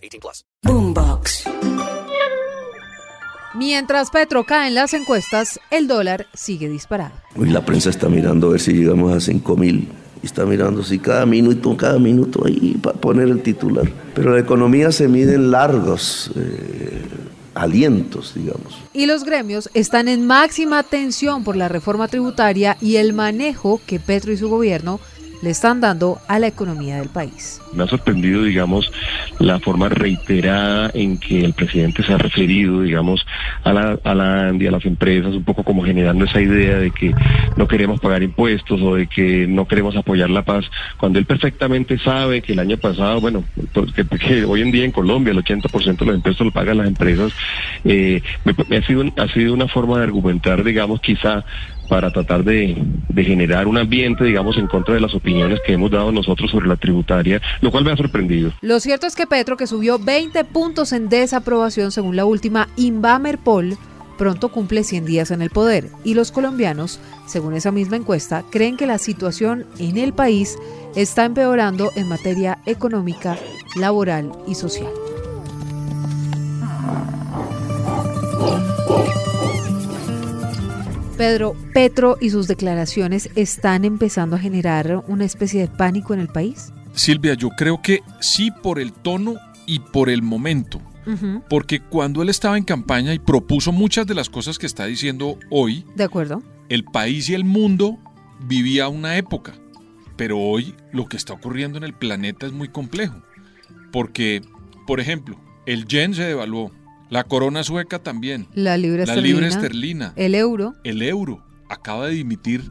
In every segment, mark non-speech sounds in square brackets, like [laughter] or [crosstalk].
18 plus. Boombox. Mientras Petro cae en las encuestas, el dólar sigue disparado. La prensa está mirando a ver si llegamos a 5 mil. Y está mirando si cada minuto, cada minuto ahí para poner el titular. Pero la economía se mide en largos eh, alientos, digamos. Y los gremios están en máxima tensión por la reforma tributaria y el manejo que Petro y su gobierno le están dando a la economía del país. Me ha sorprendido, digamos, la forma reiterada en que el presidente se ha referido, digamos, a la, a la ANDI, a las empresas, un poco como generando esa idea de que no queremos pagar impuestos o de que no queremos apoyar la paz, cuando él perfectamente sabe que el año pasado, bueno, pues, que, hoy en día en Colombia el 80% de los impuestos lo pagan las empresas, eh, me, me ha, sido, ha sido una forma de argumentar, digamos, quizá para tratar de, de, generar un ambiente, digamos, en contra de las opiniones que hemos dado nosotros sobre la tributaria, lo cual me ha sorprendido. Lo cierto es que Petro, que subió 20 puntos en desaprobación según la última Inbamer Poll, pronto cumple 100 días en el poder y los colombianos, según esa misma encuesta, creen que la situación en el país está empeorando en materia económica, laboral y social. Pedro, Petro y sus declaraciones están empezando a generar una especie de pánico en el país. Silvia, yo creo que sí por el tono y por el momento. Uh -huh. Porque cuando él estaba en campaña y propuso muchas de las cosas que está diciendo hoy, de acuerdo. El país y el mundo vivía una época, pero hoy lo que está ocurriendo en el planeta es muy complejo. Porque, por ejemplo, el yen se devaluó, la corona sueca también. La libra la esterlina. libra esterlina. El euro. El euro. Acaba de dimitir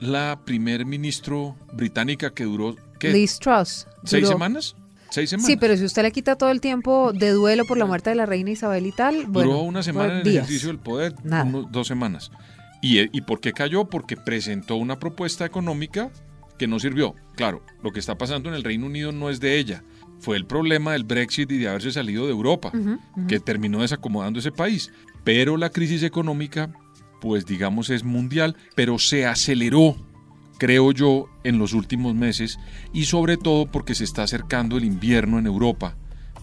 la primer ministro británica que duró ¿qué? Liz Truss. ¿Seis Duró- semanas? ¿Seis semanas? Sí, pero si usted le quita todo el tiempo de duelo por la muerte de la reina Isabel y tal, bueno, Duró una semana en el días. ejercicio del poder, uno- dos semanas. ¿Y, ¿Y por qué cayó? Porque presentó una propuesta económica que no sirvió. Claro, lo que está pasando en el Reino Unido no es de ella. Fue el problema del Brexit y de haberse salido de Europa, que terminó desacomodando ese país. Pero la crisis económica, pues digamos, es mundial, pero se aceleró, creo yo, en los últimos meses y sobre todo porque se está acercando el invierno en Europa.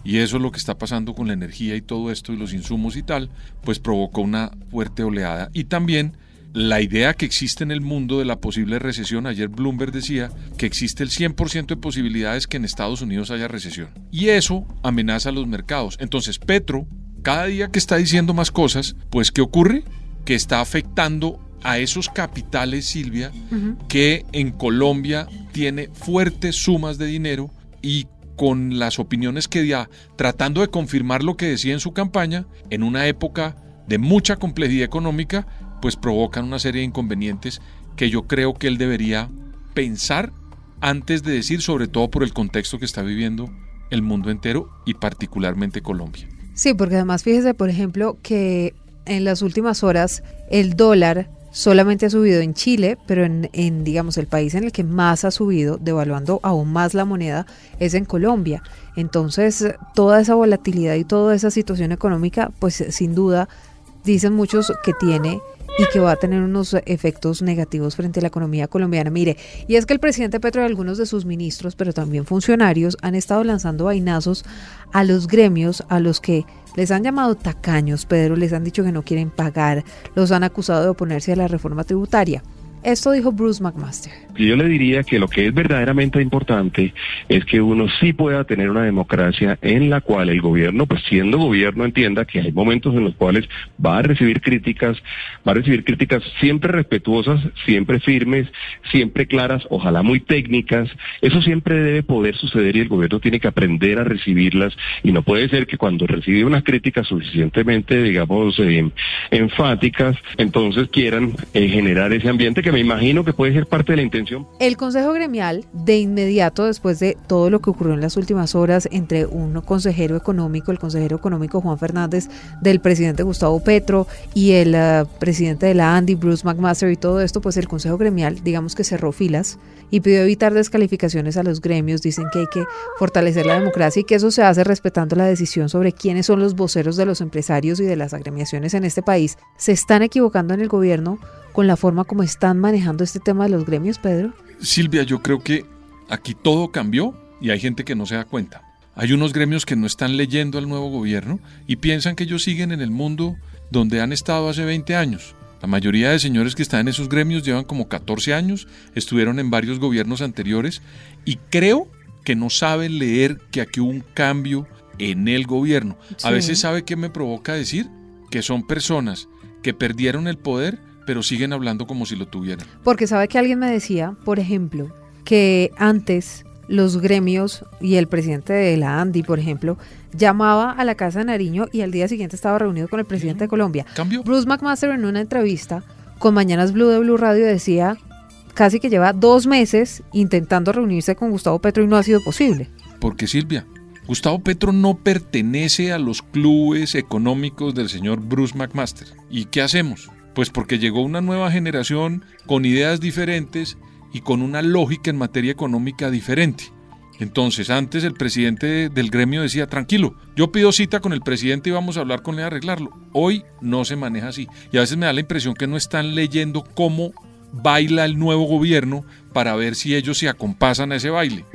Y eso es lo que está pasando con la energía y todo esto y los insumos y tal, pues provocó una fuerte oleada. Y también la idea que existe en el mundo de la posible recesión, ayer Bloomberg decía que existe el 100% de posibilidades que en Estados Unidos haya recesión. Y eso amenaza a los mercados. Entonces Petro, cada día que está diciendo más cosas, pues ¿qué ocurre? Que está afectando a esos capitales, Silvia, que en Colombia tiene fuertes sumas de dinero y con las opiniones que da, tratando de confirmar lo que decía en su campaña, en una época de mucha complejidad económica, pues provocan una serie de inconvenientes que yo creo que él debería pensar antes de decir, sobre todo por el contexto que está viviendo el mundo entero y particularmente Colombia. Sí, porque además fíjese, por ejemplo, que en las últimas horas el dólar solamente ha subido en Chile, pero en, en, digamos, el país en el que más ha subido, devaluando aún más la moneda, es en Colombia. Entonces, toda esa volatilidad y toda esa situación económica, pues sin duda, dicen muchos que tiene y que va a tener unos efectos negativos frente a la economía colombiana. Mire, y es que el presidente Petro y algunos de sus ministros, pero también funcionarios, han estado lanzando vainazos a los gremios, a los que les han llamado tacaños, Pedro, les han dicho que no quieren pagar, los han acusado de oponerse a la reforma tributaria. Esto dijo Bruce McMaster. Yo le diría que lo que es verdaderamente importante es que uno sí pueda tener una democracia en la cual el gobierno, pues siendo gobierno, entienda que hay momentos en los cuales va a recibir críticas, va a recibir críticas siempre respetuosas, siempre firmes, siempre claras, ojalá muy técnicas. Eso siempre debe poder suceder y el gobierno tiene que aprender a recibirlas y no puede ser que cuando recibe unas críticas suficientemente, digamos, eh, enfáticas, entonces quieran eh, generar ese ambiente que me imagino que puede ser parte de la intención El Consejo Gremial, de inmediato después de todo lo que ocurrió en las últimas horas entre un consejero económico, el consejero económico Juan Fernández, del presidente Gustavo Petro y el eh, presidente de la Andy, Bruce McMaster y todo esto, pues el Consejo Gremial, digamos que cerró filas y pidió evitar descalificaciones a los gremios. Dicen que hay que fortalecer la democracia y que eso se hace respetando la decisión sobre quiénes son los voceros de los empresarios y de las agremiaciones en este país. ¿Se están equivocando en el gobierno con la forma como están manejando este tema de los gremios, Pedro? Silvia, yo creo que aquí todo cambió y hay gente que no se da cuenta. Hay unos gremios que no están leyendo al nuevo gobierno y piensan que ellos siguen en el mundo donde han estado hace 20 años. La mayoría de señores que están en esos gremios llevan como 14 años, estuvieron en varios gobiernos anteriores y creo que no saben leer que aquí hubo un cambio en el gobierno. A veces sabe qué me provoca decir que son personas que perdieron el poder pero siguen hablando como si lo tuvieran. Porque sabe que alguien me decía, por ejemplo, que antes los gremios y el presidente de la ANDI, por ejemplo, llamaba a la Casa de Nariño y al día siguiente estaba reunido con el presidente de Colombia. ¿Cambió? Bruce McMaster en una entrevista con Mañanas Blue de Blue Radio decía casi que lleva dos meses intentando reunirse con Gustavo Petro y no ha sido posible. Porque Silvia, Gustavo Petro no pertenece a los clubes económicos del señor Bruce McMaster. ¿Y qué hacemos? Pues porque llegó una nueva generación con ideas diferentes y con una lógica en materia económica diferente. Entonces, antes el presidente del gremio decía, tranquilo, yo pido cita con el presidente y vamos a hablar con él a arreglarlo. Hoy no se maneja así. Y a veces me da la impresión que no están leyendo cómo baila el nuevo gobierno para ver si ellos se acompasan a ese baile.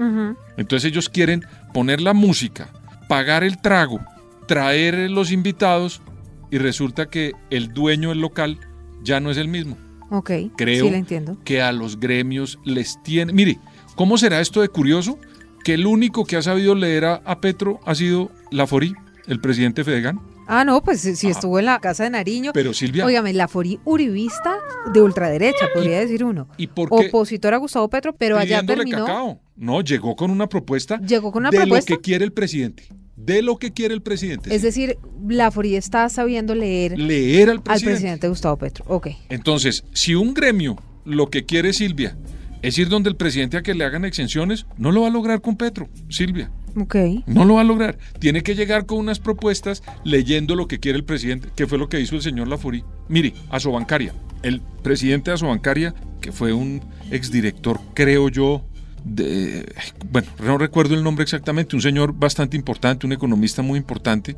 Entonces ellos quieren poner la música, pagar el trago, traer los invitados y resulta que el dueño del local ya no es el mismo. Ok, Creo sí, la entiendo. que a los gremios les tiene... Mire, ¿cómo será esto de curioso? Que el único que ha sabido leer a, a Petro ha sido Lafori, el presidente Fedegan. Ah, no, pues si estuvo en la Casa de Nariño. Pero Silvia, Óigame, la Fori uribista de ultraderecha, podría decir uno. ¿y por qué Opositor a Gustavo Petro, pero allá terminó. cacao? No, llegó con una propuesta Llegó con una de propuesta. lo que quiere el presidente. De lo que quiere el presidente. Es decir, la Fori está sabiendo leer leer al al presidente. presidente Gustavo Petro. Ok. Entonces, si un gremio lo que quiere Silvia es ir donde el presidente a que le hagan exenciones, no lo va a lograr con Petro, Silvia. Ok. No lo va a lograr. Tiene que llegar con unas propuestas leyendo lo que quiere el presidente, que fue lo que hizo el señor Lafori. Mire, Asobancaria, el presidente de Asobancaria, que fue un exdirector, creo yo, de, bueno, no recuerdo el nombre exactamente, un señor bastante importante, un economista muy importante,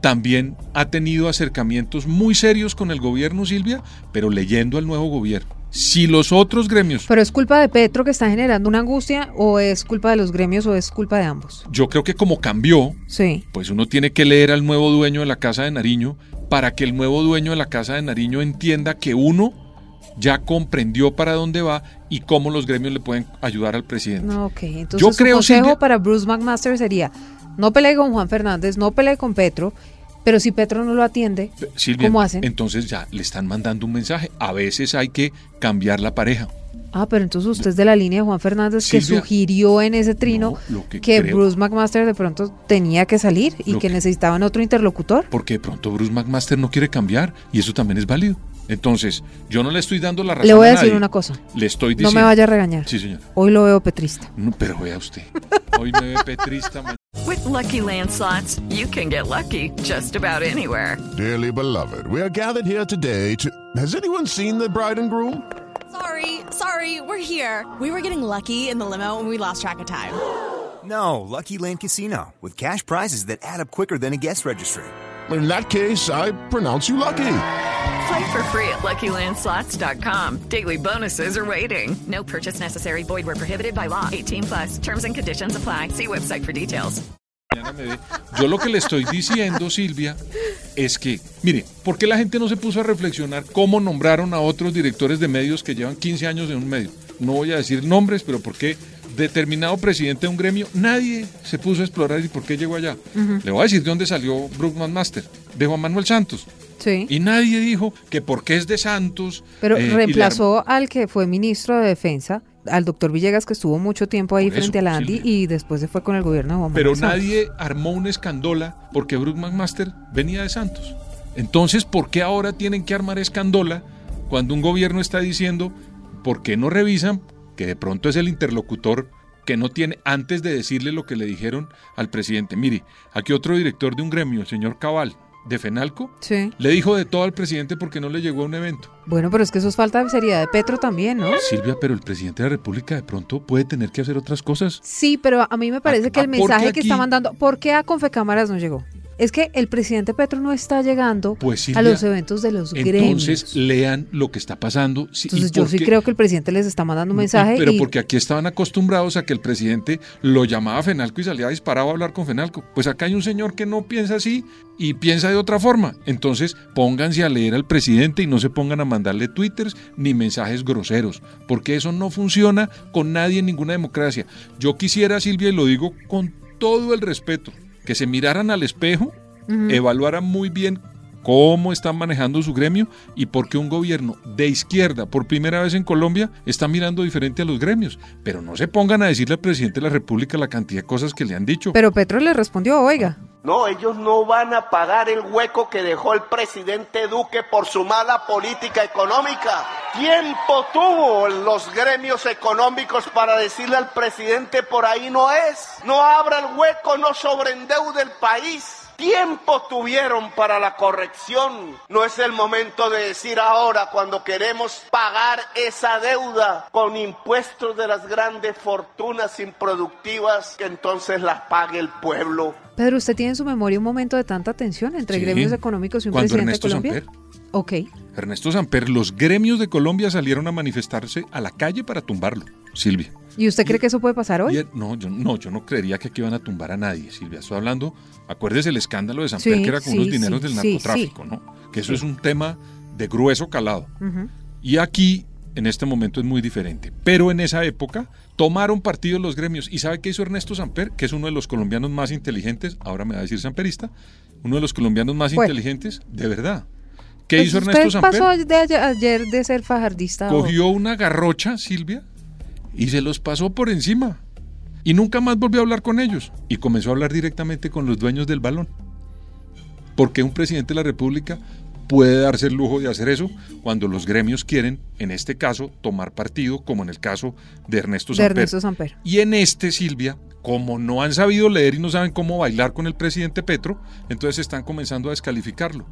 también ha tenido acercamientos muy serios con el gobierno, Silvia, pero leyendo al nuevo gobierno. Si los otros gremios, Pero es culpa de Petro que está generando una angustia o es culpa de los gremios o es culpa de ambos. yo creo que como cambió, Sí. pues uno tiene que leer al nuevo dueño de la Casa de Nariño para que el nuevo dueño de la Casa de Nariño entienda que uno ya comprendió para dónde va y cómo los gremios le pueden ayudar al presidente. No, ok. Entonces Yo su creo, consejo Silvia- para Bruce McMaster sería no pelee con Juan Fernández, no pelee con Petro, pero si Petro no lo atiende, Silvia, ¿cómo hacen? entonces ya le están mandando un mensaje. A veces hay que cambiar la pareja. Ah, pero entonces usted es de la línea de Juan Fernández que Silvia, sugirió en ese trino No, que que, creo- Bruce McMaster de pronto tenía que salir y que- necesitaban otro interlocutor. Porque de pronto Bruce McMaster no quiere cambiar y eso también es válido. Entonces, yo no le estoy dando la razón Le voy a decir nadie. una cosa. Le estoy No diciendo. me vaya a regañar. Sí, señor. Hoy lo veo petrista. No, pero vea usted. Hoy me ve petrista. With Lucky Land slots, you can get lucky just about anywhere. Dearly beloved, we are gathered here today to. Has anyone seen the bride and groom? Sorry, sorry, we're here. We were getting lucky in the limo and we lost track of time. No, Lucky Land Casino, with cash prizes that add up quicker than a guest registry. In that case, I pronounce you lucky. Play for free at LuckyLandSlots.com. Daily bonuses are waiting. No purchase necessary. Void where prohibited by law. 18 plus. Terms and conditions apply. See website for details. Yo lo que le estoy diciendo, Silvia, es que, mire, ¿por qué la gente no se puso a reflexionar cómo nombraron a otros directores de medios que llevan 15 años en un medio? No voy a decir nombres, pero ¿por qué determinado presidente de un gremio, nadie se puso a explorar y por qué llegó allá? Le voy a decir de dónde salió Brookman Master, de Juan Manuel Santos. Sí. Y nadie dijo que porque es de Santos. Pero eh, reemplazó al que fue ministro de Defensa, al doctor Villegas, que estuvo mucho tiempo ahí Por eso, frente a la Silvia. y después se fue con el gobierno de Juan Pero nadie armó una escandola porque Bruce McMaster venía de Santos. Entonces, ¿por qué ahora tienen que armar escandola cuando un gobierno está diciendo, ¿por qué no revisan que de pronto es el interlocutor que no tiene, antes de decirle lo que le dijeron al presidente, mire, aquí otro director de un gremio, el señor Cabal, de Fenalco, Sí. le dijo de todo al presidente porque no le llegó a un evento. Bueno, pero es que eso es falta de seriedad de Petro también, ¿no? Silvia, pero el presidente de la República de pronto puede tener que hacer otras cosas. Sí, pero a mí me parece que el mensaje que está mandando, ¿por qué a Confecámaras no llegó? Es que el presidente Petro no está llegando Pues, a los eventos de los gremios. Entonces lean lo que está pasando. Sí, Entonces yo sí creo que el presidente les está mandando un y- mensaje pero y porque aquí estaban acostumbrados a que el presidente lo llamaba a Fenalco y salía disparado a hablar con Fenalco. Pues acá hay un señor que no piensa así y piensa de otra forma. Entonces pónganse a leer al presidente y no se pongan a mandarle twitters ni mensajes groseros, porque eso no funciona con nadie en ninguna democracia. Yo quisiera, Silvia, y lo digo con todo el respeto, que se miraran al espejo evaluaran muy bien cómo están manejando su gremio y por qué un gobierno de izquierda por primera vez en Colombia está mirando diferente a los gremios. Pero no se pongan a decirle al presidente de la República la cantidad de cosas que le han dicho. Pero Petro le respondió, oiga, No, ellos no van a pagar el hueco que dejó el presidente Duque por su mala política económica. Tiempo tuvo los gremios económicos para decirle al presidente por ahí no es. No abra el hueco, no sobreendeude el país. Tiempo tuvieron para la corrección. No es el momento de decir ahora cuando queremos pagar esa deuda con impuestos de las grandes fortunas improductivas que entonces las pague el pueblo. Pedro, ¿usted tiene en su memoria un momento de tanta tensión entre Sí, gremios económicos y un cuando presidente Ernesto de Colombia? Samper. Ok. Ernesto Samper, los gremios de Colombia salieron a manifestarse a la calle para tumbarlo, Silvia. ¿Y usted cree que eso puede pasar hoy? No, yo, no, yo no creería que aquí van a tumbar a nadie, Silvia. Estoy hablando, acuérdese el escándalo de Samper, Sí, que era con sí, unos dineros sí, del narcotráfico. ¿no? Que eso es un tema de grueso calado. Y aquí, en este momento, es muy diferente. Pero en esa época tomaron partido los gremios. ¿Y sabe qué hizo Ernesto Samper? Que es uno de los colombianos más inteligentes, ahora me va a decir samperista, uno de los colombianos más Bueno. inteligentes, de verdad. ¿Qué Pues hizo Ernesto Samper? pasó de ayer, de ser fajardista. Cogió una garrocha, Silvia, y se los pasó por encima. Y nunca más volvió a hablar con ellos. Y comenzó a hablar directamente con los dueños del balón. Porque un presidente de la República puede darse el lujo de hacer eso cuando los gremios quieren, en este caso, tomar partido, como en el caso de Ernesto de Samper. Ernesto Samper. Y en este, Silvia, como no han sabido leer y no saben cómo bailar con el presidente Petro, entonces están comenzando a descalificarlo.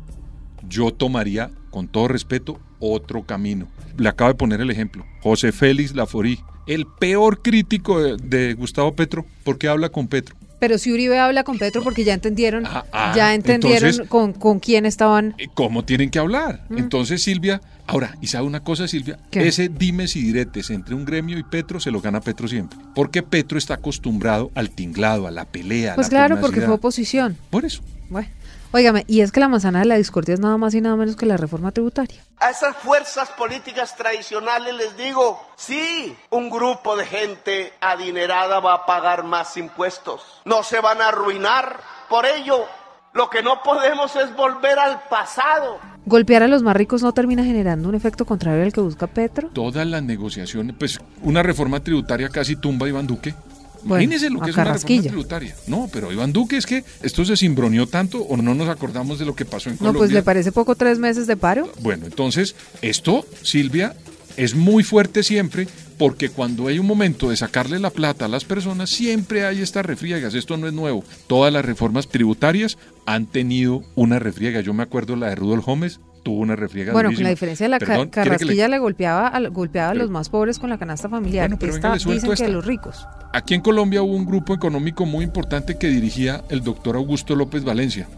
Yo tomaría, con todo respeto, otro camino. Le acabo de poner el ejemplo. José Félix Laforí, el peor crítico de, de Gustavo Petro, porque habla con Petro. Pero si Uribe habla con Petro porque ya entendieron, ah, ya entendieron entonces- con, con quién estaban. Eh, ¿Cómo tienen que hablar? Entonces, Silvia, ahora, ¿y sabe una cosa, Silvia? ¿Qué? Ese dimes y diretes entre un gremio y Petro se lo gana Petro siempre. Porque Petro está acostumbrado al tinglado, a la pelea. a Pues la claro, porque fue oposición. Por eso. Bueno, óigame, y es que la manzana de la discordia es nada más y nada menos que la reforma tributaria. A esas fuerzas políticas tradicionales les digo, sí, un grupo de gente adinerada va a pagar más impuestos. No se van a arruinar. Por ello, lo que no podemos es volver al pasado. Golpear a los más ricos no termina generando un efecto contrario al que busca Petro. Todas las negociaciones, pues una reforma tributaria casi tumba a Iván Duque. Bueno, Imagínese lo que es una reforma tributaria. No, pero Iván Duque es que esto se cimbroneó tanto o no nos acordamos de lo que pasó en No, Colombia. pues le parece poco tres meses de paro. Bueno, entonces, esto, Silvia, es muy fuerte siempre porque cuando hay un momento de sacarle la plata a las personas, siempre hay estas refriegas. Esto no es nuevo. Todas las reformas tributarias han tenido una refriega. Yo me acuerdo la de Rudolf Gómez, tuvo una refriega Bueno, con la diferencia de la ca- Perdón, ¿quiere que le- Carrasquilla le golpeaba, a, golpeaba a los más pobres con la canasta familiar. Bueno, pero Esta dicen que a los ricos. Aquí en Colombia hubo un grupo económico muy importante que dirigía el doctor Augusto López Valencia,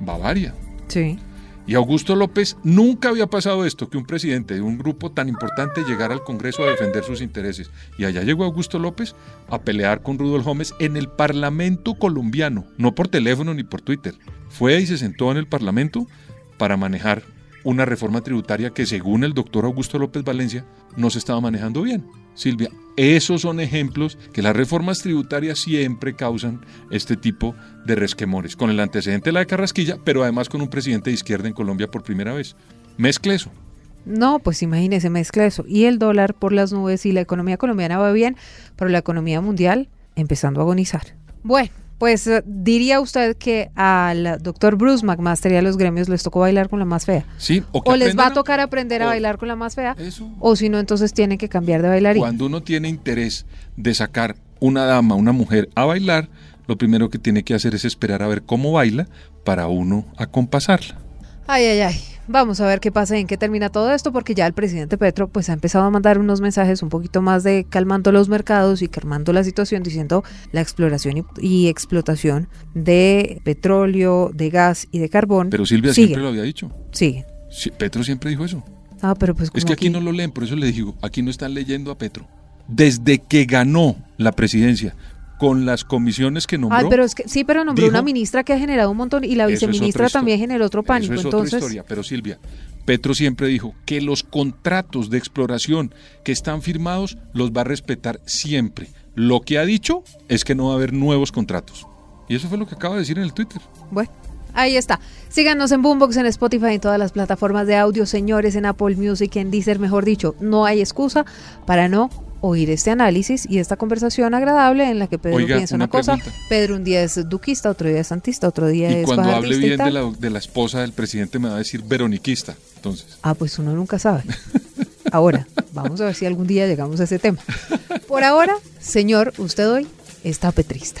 Bavaria. Sí. Y Augusto López nunca había pasado esto, que un presidente de un grupo tan importante llegara al Congreso a defender sus intereses. Y allá llegó Augusto López a pelear con Rudolf Gómez en el Parlamento colombiano, no por teléfono ni por Twitter. Fue y se sentó en el Parlamento para manejar una reforma tributaria que según el doctor Augusto López Valencia no se estaba manejando bien. Silvia, esos son ejemplos que las reformas tributarias siempre causan este tipo de resquemores, con el antecedente de la de Carrasquilla, pero además con un presidente de izquierda en Colombia por primera vez. Mezcle eso. No, pues imagínese, mezcla eso. Y el dólar por las nubes y la economía colombiana va bien, pero la economía mundial empezando a agonizar. Bueno, Pues eh, diría usted que al doctor Bruce McMaster y a los gremios les tocó bailar con la más fea. Sí, o, que O les va a tocar aprender a bailar con la más fea. Eso. O si no, entonces tienen que cambiar de bailarín. Cuando uno tiene interés de sacar una dama, una mujer a bailar, lo primero que tiene que hacer es esperar a ver cómo baila para uno acompasarla. Ay, ay, ay. Vamos a ver qué pasa y en qué termina todo esto, porque ya el presidente Petro pues ha empezado a mandar unos mensajes un poquito más de calmando los mercados y calmando la situación, diciendo la exploración y, y explotación de petróleo, de gas y de carbón. Pero Silvia sigue, siempre lo había dicho. Sí, Petro siempre dijo eso. Ah, pero pues Es que aquí no lo leen, por eso le digo, aquí no están leyendo a Petro. Desde que ganó la presidencia con las comisiones que nombró, Ay, pero es que sí, pero nombró dijo- una ministra que ha generado un montón y la viceministra también generó otro pánico. Eso es entonces, otra historia, pero Silvia, Petro siempre dijo que los contratos de exploración que están firmados los va a respetar siempre. Lo que ha dicho es que no va a haber nuevos contratos. Y eso fue lo que acaba de decir en el Twitter. Bueno, ahí está. Síganos en Boombox, en Spotify, en todas las plataformas de audio, señores, en Apple Music, en Deezer, mejor dicho. No hay excusa para no oír este análisis y esta conversación agradable en la que Pedro Oiga, piensa una, una cosa. Pedro un día es duquista, otro día es santista, otro día Y es cuando hable bien de la, de la esposa del presidente me va a decir veroniquista. Entonces, Ah, pues uno nunca sabe. Ahora, [laughs] vamos a ver si algún día llegamos a ese tema. Por ahora, señor, usted hoy está petrista.